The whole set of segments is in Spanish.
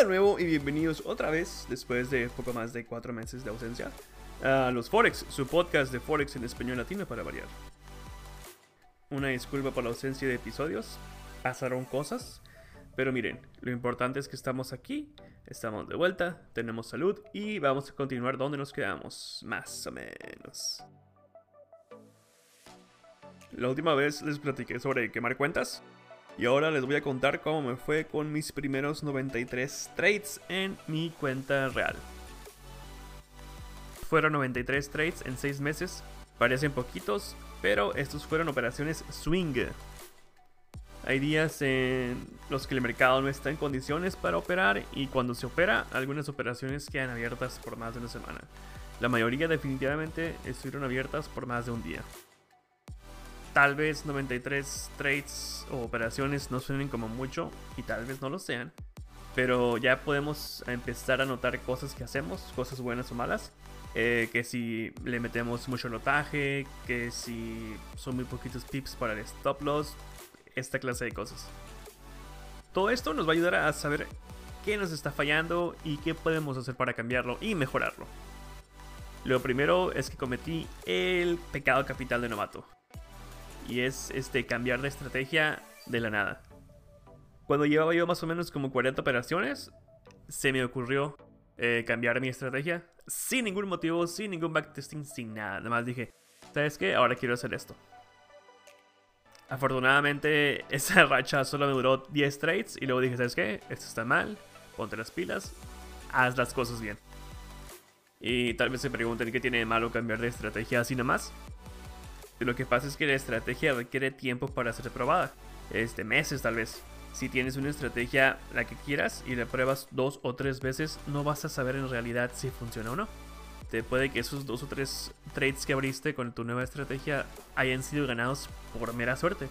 de nuevo y bienvenidos otra vez, después de poco más de cuatro meses de ausencia, a Los Forex, su podcast de Forex en español latino para variar. Una disculpa por la ausencia de episodios, pasaron cosas, pero miren, lo importante es que estamos aquí, estamos de vuelta, tenemos salud y vamos a continuar donde nos quedamos, más o menos. La última vez les platiqué sobre quemar cuentas, y ahora les voy a contar cómo me fue con mis primeros 93 trades en mi cuenta real. Fueron 93 trades en 6 meses, parecen poquitos, pero estos fueron operaciones swing. Hay días en los que el mercado no está en condiciones para operar y cuando se opera, algunas operaciones quedan abiertas por más de una semana. La mayoría definitivamente estuvieron abiertas por más de un día. Tal vez 93 trades o operaciones no suenen como mucho y tal vez no lo sean. Pero ya podemos empezar a notar cosas que hacemos, cosas buenas o malas. Eh, que si le metemos mucho notaje, que si son muy poquitos pips para el stop loss, esta clase de cosas. Todo esto nos va a ayudar a saber qué nos está fallando y qué podemos hacer para cambiarlo y mejorarlo. Lo primero es que cometí el pecado capital de novato y es este, cambiar de estrategia de la nada. Cuando llevaba yo más o menos como 40 operaciones, se me ocurrió eh, cambiar mi estrategia sin ningún motivo, sin ningún backtesting, sin nada. Nada más dije, ¿sabes qué? Ahora quiero hacer esto. Afortunadamente, esa racha solo me duró 10 trades y luego dije, ¿sabes qué? Esto está mal, ponte las pilas, haz las cosas bien. Y tal vez se pregunten qué tiene de malo cambiar de estrategia así nomás. Lo que pasa es que la estrategia requiere tiempo para ser probada. Este, meses tal vez. Si tienes una estrategia la que quieras y la pruebas dos o tres veces, no vas a saber en realidad si funciona o no. Te puede que esos dos o tres trades que abriste con tu nueva estrategia hayan sido ganados por mera suerte.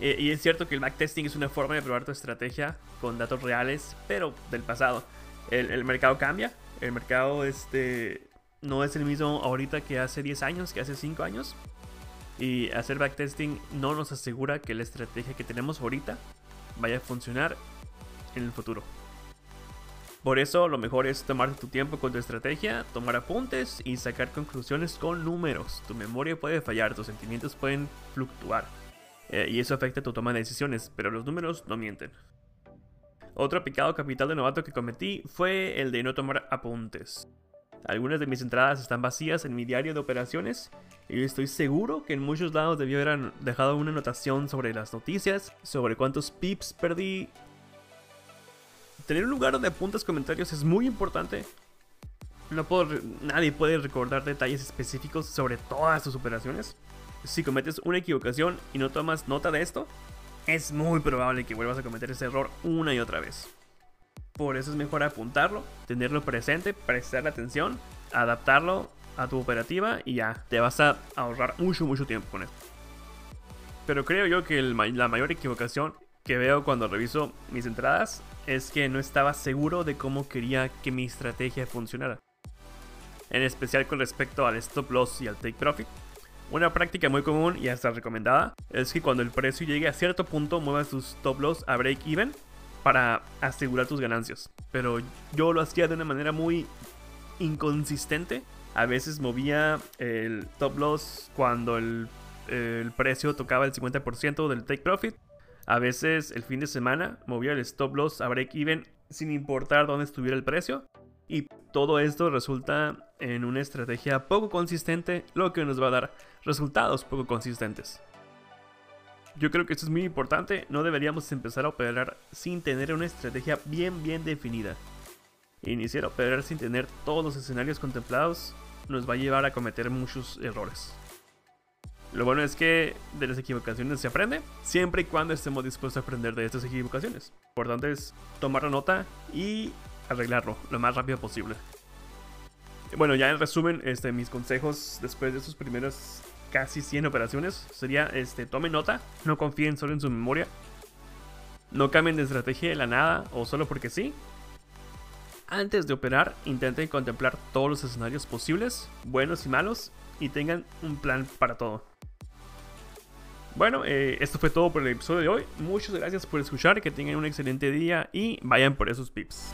Eh, y es cierto que el backtesting es una forma de probar tu estrategia con datos reales, pero del pasado. El, el mercado cambia. El mercado este, no es el mismo ahorita que hace 10 años, que hace 5 años. Y hacer backtesting no nos asegura que la estrategia que tenemos ahorita vaya a funcionar en el futuro. Por eso lo mejor es tomarte tu tiempo con tu estrategia, tomar apuntes y sacar conclusiones con números. Tu memoria puede fallar, tus sentimientos pueden fluctuar. Eh, y eso afecta tu toma de decisiones, pero los números no mienten. Otro picado capital de novato que cometí fue el de no tomar apuntes. Algunas de mis entradas están vacías en mi diario de operaciones y estoy seguro que en muchos lados debió haber dejado una anotación sobre las noticias, sobre cuántos pips perdí. Tener un lugar donde apuntas comentarios es muy importante. No puedo, nadie puede recordar detalles específicos sobre todas tus operaciones. Si cometes una equivocación y no tomas nota de esto, es muy probable que vuelvas a cometer ese error una y otra vez. Por eso es mejor apuntarlo, tenerlo presente, prestar atención, adaptarlo a tu operativa y ya, te vas a ahorrar mucho, mucho tiempo con esto. Pero creo yo que la mayor equivocación que veo cuando reviso mis entradas es que no estaba seguro de cómo quería que mi estrategia funcionara. En especial con respecto al stop loss y al take profit. Una práctica muy común y hasta recomendada es que cuando el precio llegue a cierto punto muevas tus stop loss a break even para asegurar tus ganancias. Pero yo lo hacía de una manera muy inconsistente. A veces movía el top loss cuando el, precio tocaba el 50% del take profit. A veces el fin de semana movía el stop loss a break even sin importar dónde estuviera el precio. Y todo esto resulta en una estrategia poco consistente, lo que nos va a dar resultados poco consistentes. Yo creo que esto es muy importante, no deberíamos empezar a operar sin tener una estrategia bien bien definida. Iniciar a operar sin tener todos los escenarios contemplados nos va a llevar a cometer muchos errores. Lo bueno es que de las equivocaciones se aprende, siempre y cuando estemos dispuestos a aprender de estas equivocaciones. Lo importante es tomar la nota y arreglarlo lo más rápido posible. Bueno, ya en resumen, este, mis consejos después de estos primeros casi 100 operaciones sería, este, tomen nota, no confíen solo en su memoria, no cambien de estrategia de la nada o solo porque sí. Antes de operar, intenten contemplar todos los escenarios posibles, buenos y malos, y tengan un plan para todo. Bueno, eh, esto fue todo por el episodio de hoy. Muchas gracias por escuchar, que tengan un excelente día y vayan por esos pips.